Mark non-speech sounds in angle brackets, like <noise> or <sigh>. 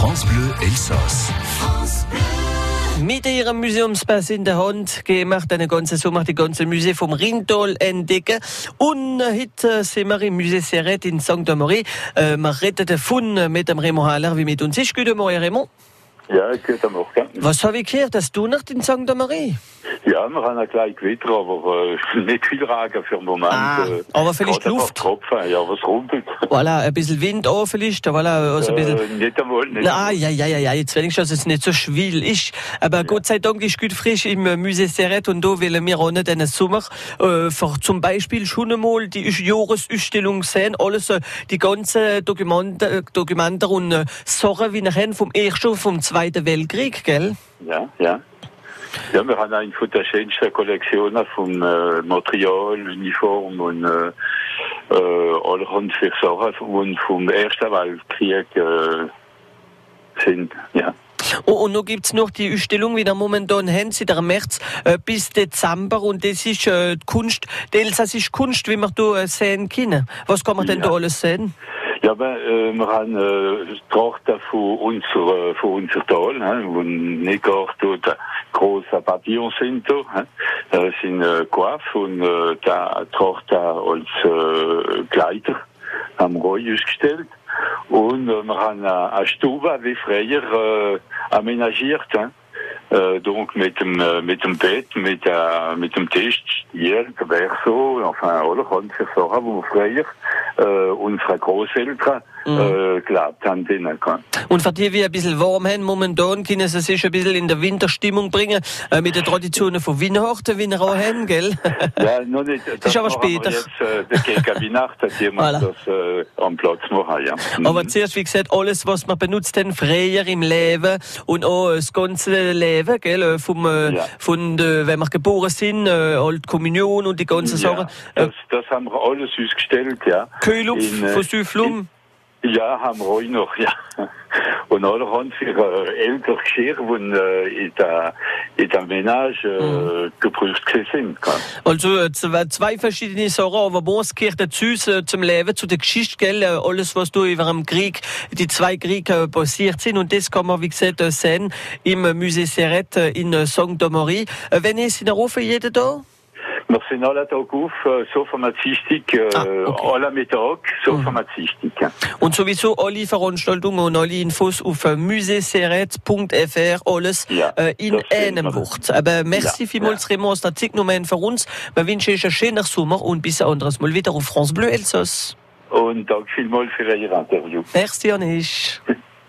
France Bleu Elsass. Mit ihrem Museumspass in der Hand gemacht eine ganze Sommer die ganze Musee vom Rindol entdecken. Und heute sind wir im Musée Serret in St. Amaury. Äh, wir reden davon mit dem Raymond Haller, wie mit uns ist. Guten Morgen, Raymond. Ja, guten Morgen. Was habe ich gehört, dass du nicht in St. Amaury? Ja, wir haben ein kleines Gewitter, aber äh, <laughs> nicht viel Regen für den Moment. Ah, äh, aber vielleicht gerade Luft. Tropfen, ja, was rumpelt. Voilà, ein bisschen Wind auch vielleicht. Voilà, also ein bisschen. Äh, nicht einmal, nicht Ah, ja, ja, ja, ja, jetzt wenigstens, dass es nicht so schwül ist. Aber Gott sei Dank ist gut frisch im äh, Musée Serret und da wollen wir auch nicht einen Sommer, äh, für zum Beispiel schon einmal die Jahresausstellung sehen, alles, äh, die ganzen Dokumente, Dokumente und äh, Sachen, wie nachher vom Ersten vom Zweiten Weltkrieg, gell? Ja, ja. Ja, wir haben eine von der schönsten Kollektionen vom äh, Material, Uniform und äh, äh, allerhand für Sachen und vom Ersten Weltkrieg äh, sind, ja. Und, und noch gibt's noch die Ausstellung, wie wir momentan haben, seit der März äh, bis Dezember und das ist äh, die Kunst, die elsassische Kunst, wie wir da äh, sehen können. Was kann man denn Ja. da alles sehen? Ja, aber, äh, wir haben äh, Trachten von unserer, von unser Tal, ne, wo nicht gar dort große Papillons sind. Da, ne. Das sind äh, Coiffe und äh, da Trachten als äh, Kleider wir auch ausgestellt. Und äh, wir haben eine, Stube wie früher äh, aménagiert. Ne. Äh, donc mit dem, äh, mit dem Bett, mit, äh, mit dem Tisch, hier, Verso, enfin, allerhand für Sachen, wo wir früher äh, unsere Großeltern äh, gelebt haben. Und für die wir ein bisschen warm haben, momentan können sie sich ein bisschen in der Winterstimmung bringen, äh, mit den Traditionen von Weihnachten, wie wir auch haben, gell? Ja, noch nicht. <laughs> Das, ist aber später. Jetzt, äh, gegen <laughs> Weihnachten, die wir Voilà. das am Platz machen, ja. Aber zuerst, wie gesagt, alles, was wir benutzt haben, früher im Leben und auch das ganze Leben, gell, vom, Ja. von, wenn wir geboren sind, äh, Alte Kommunion und die ganzen Sachen. ja, Äh, das, das haben wir alles ausgestellt, ja. Kühlupf In, äh, von Süflum. Ja, haben wir auch noch, ja. Und allerhand für äh, ältere Geschirr, die äh, in der, in der Ménage äh, geprüft gewesen sind. Also äh, zwei, verschiedene Sachen, aber was gehört dazu äh, zum Leben, zu der Geschichte, gell? Alles, was da über den Krieg, die zwei Kriege passiert sind. Und das kann man, wie gesagt, sehen im Musée Serret in. Äh, Wenn ist in der Rufe jeder da? Wir sind alle Tag auf, so okay. Mhm. alle Mittag, so vom Dienstag. ja. Und sowieso alle Veranstaltungen und alle Infos auf äh, museeseret.fr, alles Ja, äh, in einem. Wort. Aber merci Ja, vielmals, Raymond, das Zeit genommen für uns. Wir wünschen euch einen schönen Sommer und bis ein anderes Mal wieder auf France Bleu Elsass. Und danke vielmals für Ihr Interview. Merci, Anish.